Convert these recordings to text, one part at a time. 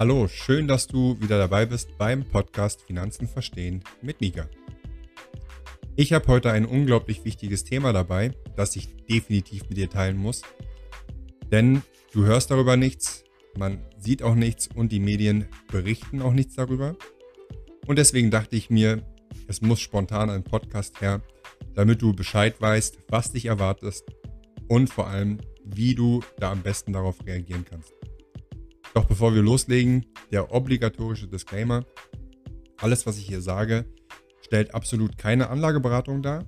Hallo, schön, dass du wieder dabei bist beim Podcast Finanzen verstehen mit Mika. Ich habe heute ein unglaublich wichtiges Thema dabei, das ich definitiv mit dir teilen muss. Denn du hörst darüber nichts, man sieht auch nichts und die Medien berichten auch nichts darüber. Und deswegen dachte ich mir, es muss spontan ein Podcast her, damit du Bescheid weißt, was dich erwartest und vor allem, wie du da am besten darauf reagieren kannst. Doch bevor wir loslegen, der obligatorische Disclaimer. Alles, was ich hier sage, stellt absolut keine Anlageberatung dar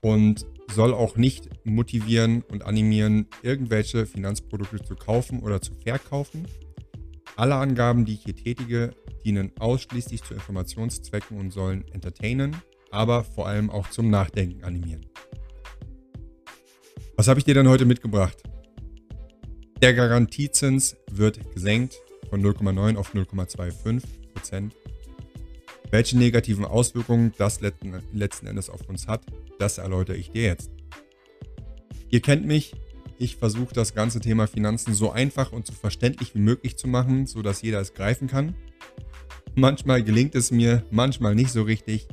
und soll auch nicht motivieren und animieren, irgendwelche Finanzprodukte zu kaufen oder zu verkaufen. Alle Angaben, die ich hier tätige, dienen ausschließlich zu Informationszwecken und sollen entertainen, aber vor allem auch zum Nachdenken animieren. Was habe ich dir denn heute mitgebracht? Der Garantiezins wird gesenkt von 0,9 auf 0,25 Prozent. Welche negativen Auswirkungen das letzten Endes auf uns hat, das erläutere ich dir jetzt. Ihr kennt mich, ich versuche das ganze Thema Finanzen so einfach und so verständlich wie möglich zu machen, sodass jeder es greifen kann. Manchmal gelingt es mir, manchmal nicht so richtig,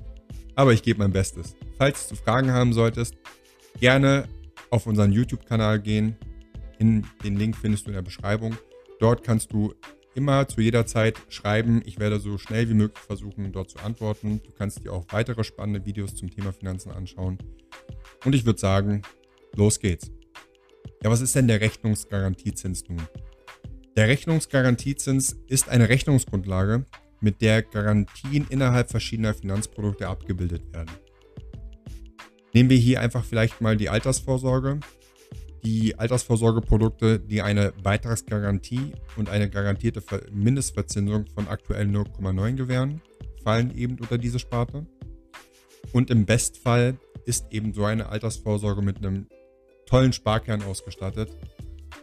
aber ich gebe mein Bestes. Falls du Fragen haben solltest, gerne auf unseren YouTube-Kanal gehen, in den Link findest du in der Beschreibung. Dort kannst du immer zu jeder Zeit schreiben. Ich werde so schnell wie möglich versuchen, dort zu antworten. Du kannst dir auch weitere spannende Videos zum Thema Finanzen anschauen. Und ich würde sagen, los geht's. Ja, was ist denn der Rechnungsgarantiezins nun? Der Rechnungsgarantiezins ist eine Rechnungsgrundlage, mit der Garantien innerhalb verschiedener Finanzprodukte abgebildet werden. Nehmen wir hier einfach vielleicht mal die Altersvorsorge die Altersvorsorgeprodukte, die eine Beitragsgarantie und eine garantierte Mindestverzinsung von aktuell 0,9 gewähren, fallen eben unter diese Sparte. Und im Bestfall ist eben so eine Altersvorsorge mit einem tollen Sparkern ausgestattet.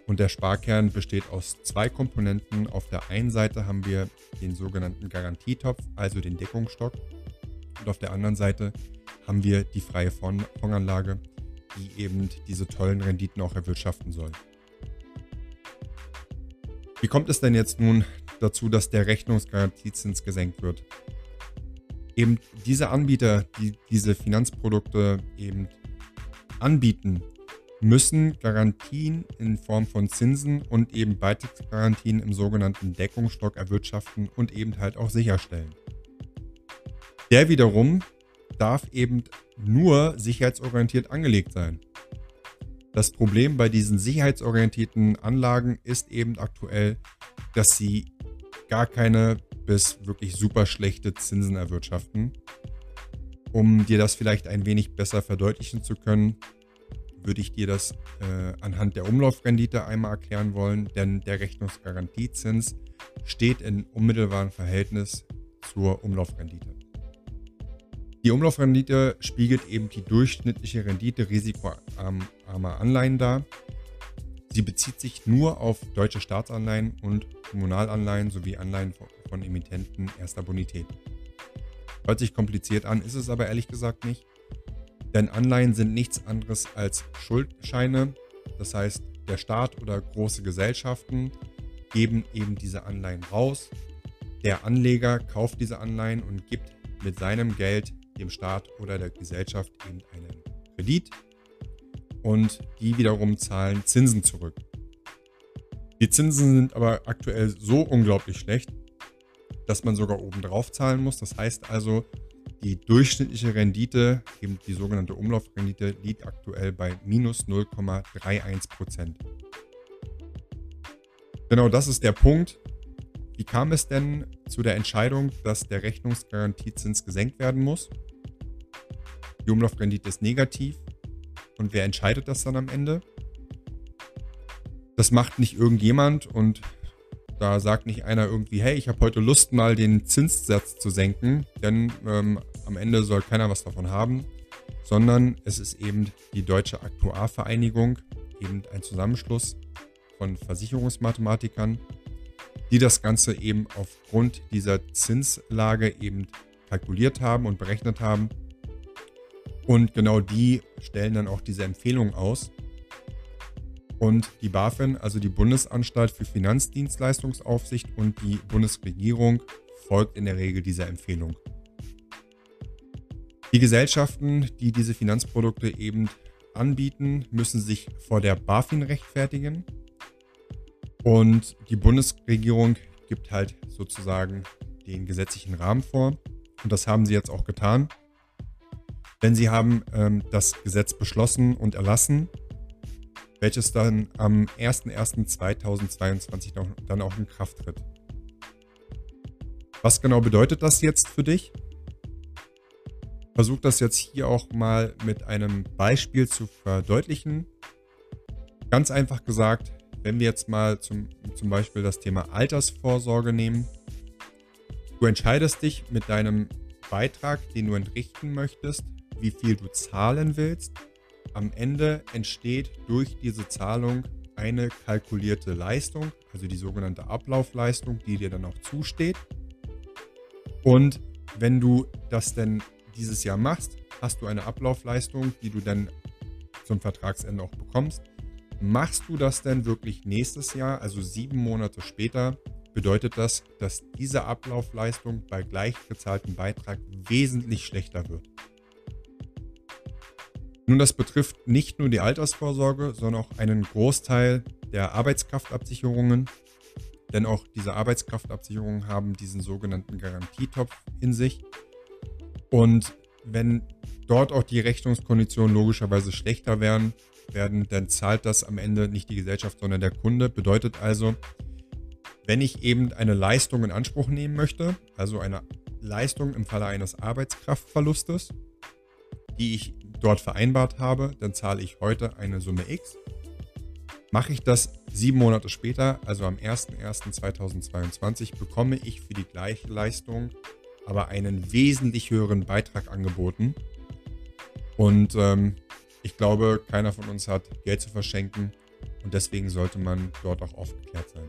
Und der Sparkern besteht aus zwei Komponenten. Auf der einen Seite haben wir den sogenannten Garantietopf, also den Deckungsstock. Und auf der anderen Seite haben wir die freie Fondsanlage, die eben diese tollen Renditen auch erwirtschaften soll. Wie kommt es denn jetzt nun dazu, dass der Rechnungsgarantiezins gesenkt wird? Eben diese Anbieter, die diese Finanzprodukte eben anbieten, müssen Garantien in Form von Zinsen und eben Beitragsgarantien im sogenannten Deckungsstock erwirtschaften und eben halt auch sicherstellen. Der wiederum darf eben nur sicherheitsorientiert angelegt sein. Das Problem bei diesen sicherheitsorientierten Anlagen ist eben aktuell, dass sie gar keine bis wirklich super schlechte Zinsen erwirtschaften. Um dir das vielleicht ein wenig besser verdeutlichen zu können, würde ich dir das äh, anhand der Umlaufrendite einmal erklären wollen, denn der Rechnungsgarantiezins steht in unmittelbarem Verhältnis zur Umlaufrendite. Die Umlaufrendite spiegelt eben die durchschnittliche Rendite risikoarmer Anleihen dar. Sie bezieht sich nur auf deutsche Staatsanleihen und Kommunalanleihen sowie Anleihen von Emittenten erster Bonität. Hört sich kompliziert an, ist es aber ehrlich gesagt nicht. Denn Anleihen sind nichts anderes als Schuldscheine. Das heißt, der Staat oder große Gesellschaften geben eben diese Anleihen raus. Der Anleger kauft diese Anleihen und gibt mit seinem Geld dem Staat oder der Gesellschaft eben einen Kredit und die wiederum zahlen Zinsen zurück. Die Zinsen sind aber aktuell so unglaublich schlecht, dass man sogar obendrauf zahlen muss. Das heißt also, die durchschnittliche Rendite, eben die sogenannte Umlaufrendite, liegt aktuell bei minus 0,31 Prozent. Genau das ist der Punkt. Wie kam es denn zu der Entscheidung, dass der Rechnungsgarantiezins gesenkt werden muss? Die Umlaufrendite ist negativ. Und wer entscheidet das dann am Ende? Das macht nicht irgendjemand und da sagt nicht einer irgendwie, hey, ich habe heute Lust, mal den Zinssatz zu senken, denn ähm, am Ende soll keiner was davon haben, sondern es ist eben die Deutsche Aktuarvereinigung, eben ein Zusammenschluss von Versicherungsmathematikern, die das Ganze eben aufgrund dieser Zinslage eben kalkuliert haben und berechnet haben und genau die stellen dann auch diese Empfehlung aus. Und die BaFin, also die Bundesanstalt für Finanzdienstleistungsaufsicht und die Bundesregierung folgt in der Regel dieser Empfehlung. Die Gesellschaften, die diese Finanzprodukte eben anbieten, müssen sich vor der BaFin rechtfertigen. Und die Bundesregierung gibt halt sozusagen den gesetzlichen Rahmen vor. Und das haben sie jetzt auch getan. Denn sie haben ähm, das Gesetz beschlossen und erlassen, welches dann am 01.01.2022 dann auch in Kraft tritt. Was genau bedeutet das jetzt für dich? Versuch das jetzt hier auch mal mit einem Beispiel zu verdeutlichen. Ganz einfach gesagt, wenn wir jetzt mal zum, zum Beispiel das Thema Altersvorsorge nehmen. Du entscheidest dich mit deinem Beitrag, den du entrichten möchtest, wie viel du zahlen willst. Am Ende entsteht durch diese Zahlung eine kalkulierte Leistung, also die sogenannte Ablaufleistung, die dir dann auch zusteht. Und wenn du das denn dieses Jahr machst, hast du eine Ablaufleistung, die du dann zum Vertragsende auch bekommst. Machst du das denn wirklich nächstes Jahr, also sieben Monate später, bedeutet das, dass diese Ablaufleistung bei gleich gezahltem Beitrag wesentlich schlechter wird. Nun, das betrifft nicht nur die Altersvorsorge, sondern auch einen Großteil der Arbeitskraftabsicherungen, denn auch diese Arbeitskraftabsicherungen haben diesen sogenannten Garantietopf in sich. Und wenn dort auch die Rechnungskonditionen logischerweise schlechter werden, werden, dann zahlt das am Ende nicht die Gesellschaft, sondern der Kunde. Bedeutet also, wenn ich eben eine Leistung in Anspruch nehmen möchte, also eine Leistung im Falle eines Arbeitskraftverlustes, die ich dort vereinbart habe, dann zahle ich heute eine Summe X. Mache ich das sieben Monate später, also am 01.01.2022, bekomme ich für die gleiche Leistung aber einen wesentlich höheren Beitrag angeboten. Und ähm, ich glaube, keiner von uns hat Geld zu verschenken und deswegen sollte man dort auch aufgeklärt sein.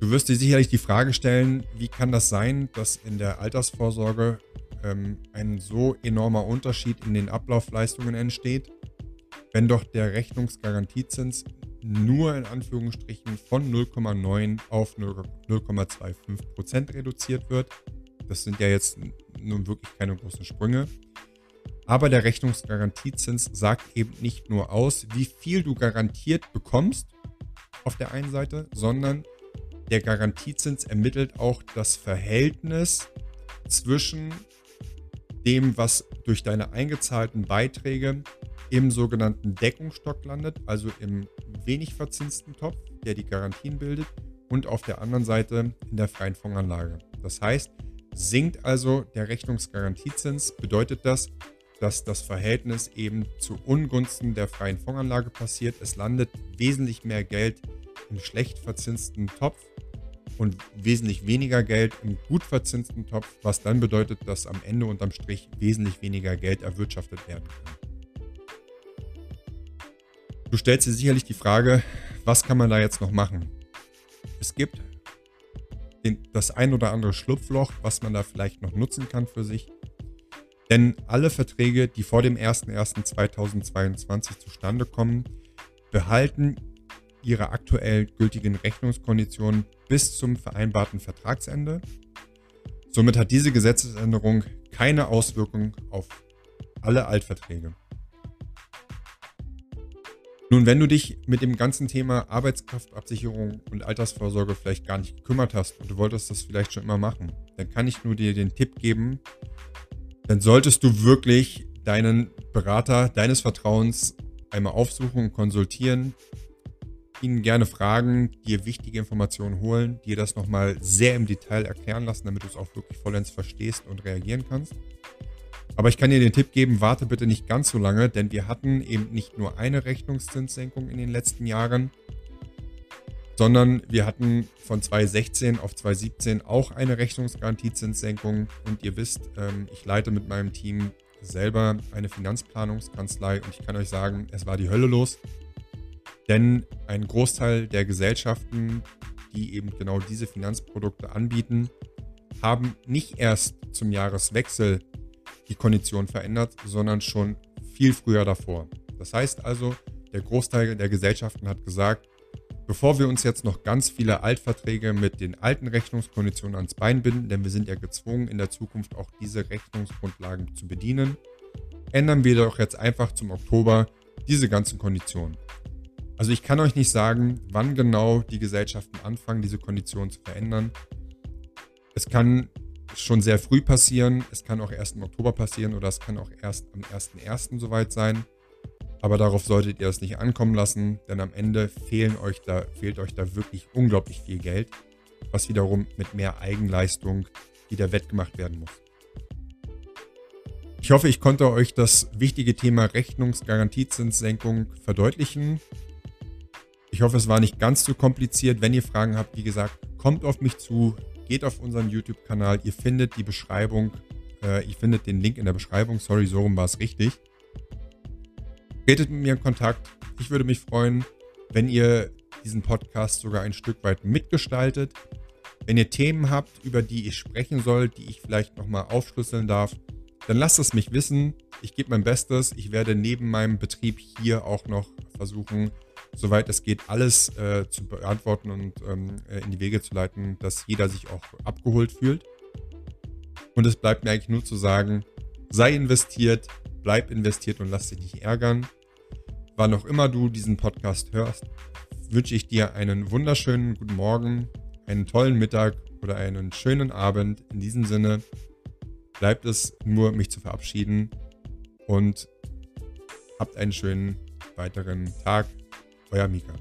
Du wirst dir sicherlich die Frage stellen, wie kann das sein, dass in der Altersvorsorge ähm, ein so enormer Unterschied in den Ablaufleistungen entsteht, wenn doch der Rechnungsgarantiezins nur in Anführungsstrichen von 0,9 auf 0,25 Prozent reduziert wird. Das sind ja jetzt nun wirklich keine großen Sprünge. Aber der Rechnungsgarantiezins sagt eben nicht nur aus, wie viel du garantiert bekommst auf der einen Seite, sondern der Garantiezins ermittelt auch das Verhältnis zwischen dem, was durch deine eingezahlten Beiträge im sogenannten Deckungsstock landet, also im wenig verzinsten Topf, der die Garantien bildet, und auf der anderen Seite in der freien Fondsanlage. Das heißt, sinkt also der Rechnungsgarantiezins, bedeutet das, dass das Verhältnis eben zu Ungunsten der freien Fondsanlage passiert. Es landet wesentlich mehr Geld im schlecht verzinsten Topf und wesentlich weniger Geld im gut verzinsten Topf, was dann bedeutet, dass am Ende unterm Strich wesentlich weniger Geld erwirtschaftet werden kann. Du stellst dir sicherlich die Frage, was kann man da jetzt noch machen? Es gibt den, das ein oder andere Schlupfloch, was man da vielleicht noch nutzen kann für sich. Denn alle Verträge, die vor dem 01.01.2022 zustande kommen, behalten ihre aktuell gültigen Rechnungskonditionen bis zum vereinbarten Vertragsende. Somit hat diese Gesetzesänderung keine Auswirkung auf alle Altverträge. Nun, wenn du dich mit dem ganzen Thema Arbeitskraftabsicherung und Altersvorsorge vielleicht gar nicht gekümmert hast und du wolltest das vielleicht schon immer machen, dann kann ich nur dir den Tipp geben, dann solltest du wirklich deinen Berater deines Vertrauens einmal aufsuchen und konsultieren, ihn gerne fragen, dir wichtige Informationen holen, dir das nochmal sehr im Detail erklären lassen, damit du es auch wirklich vollends verstehst und reagieren kannst. Aber ich kann dir den Tipp geben, warte bitte nicht ganz so lange, denn wir hatten eben nicht nur eine Rechnungszinssenkung in den letzten Jahren, sondern wir hatten von 2016 auf 2017 auch eine Rechnungsgarantiezinssenkung. Und ihr wisst, ähm, ich leite mit meinem Team selber eine Finanzplanungskanzlei und ich kann euch sagen, es war die Hölle los. Denn ein Großteil der Gesellschaften, die eben genau diese Finanzprodukte anbieten, haben nicht erst zum Jahreswechsel die Kondition verändert, sondern schon viel früher davor. Das heißt also, der Großteil der Gesellschaften hat gesagt, bevor wir uns jetzt noch ganz viele Altverträge mit den alten Rechnungskonditionen ans Bein binden, denn wir sind ja gezwungen, in der Zukunft auch diese Rechnungsgrundlagen zu bedienen, ändern wir doch jetzt einfach zum Oktober diese ganzen Konditionen. Also ich kann euch nicht sagen, wann genau die Gesellschaften anfangen, diese Konditionen zu verändern. Es kann schon sehr früh passieren, es kann auch erst im Oktober passieren oder es kann auch erst am 1.1. soweit sein. Aber darauf solltet ihr es nicht ankommen lassen, denn am Ende fehlen euch da, fehlt euch da wirklich unglaublich viel Geld, was wiederum mit mehr Eigenleistung wieder wettgemacht werden muss. Ich hoffe, ich konnte euch das wichtige Thema Rechnungsgarantiezinssenkung verdeutlichen. Ich hoffe, es war nicht ganz zu kompliziert. Wenn ihr Fragen habt, wie gesagt, kommt auf mich zu, geht auf unseren YouTube-Kanal. Ihr findet die Beschreibung, äh, ihr findet den Link in der Beschreibung. Sorry, so rum war es richtig. Tretet mit mir in Kontakt. Ich würde mich freuen, wenn ihr diesen Podcast sogar ein Stück weit mitgestaltet. Wenn ihr Themen habt, über die ich sprechen soll, die ich vielleicht nochmal aufschlüsseln darf, dann lasst es mich wissen. Ich gebe mein Bestes. Ich werde neben meinem Betrieb hier auch noch versuchen, soweit es geht, alles äh, zu beantworten und ähm, äh, in die Wege zu leiten, dass jeder sich auch abgeholt fühlt. Und es bleibt mir eigentlich nur zu sagen, sei investiert, bleib investiert und lass dich nicht ärgern. Wann auch immer du diesen Podcast hörst, wünsche ich dir einen wunderschönen guten Morgen, einen tollen Mittag oder einen schönen Abend. In diesem Sinne bleibt es nur, mich zu verabschieden und habt einen schönen weiteren Tag. Fue Amica.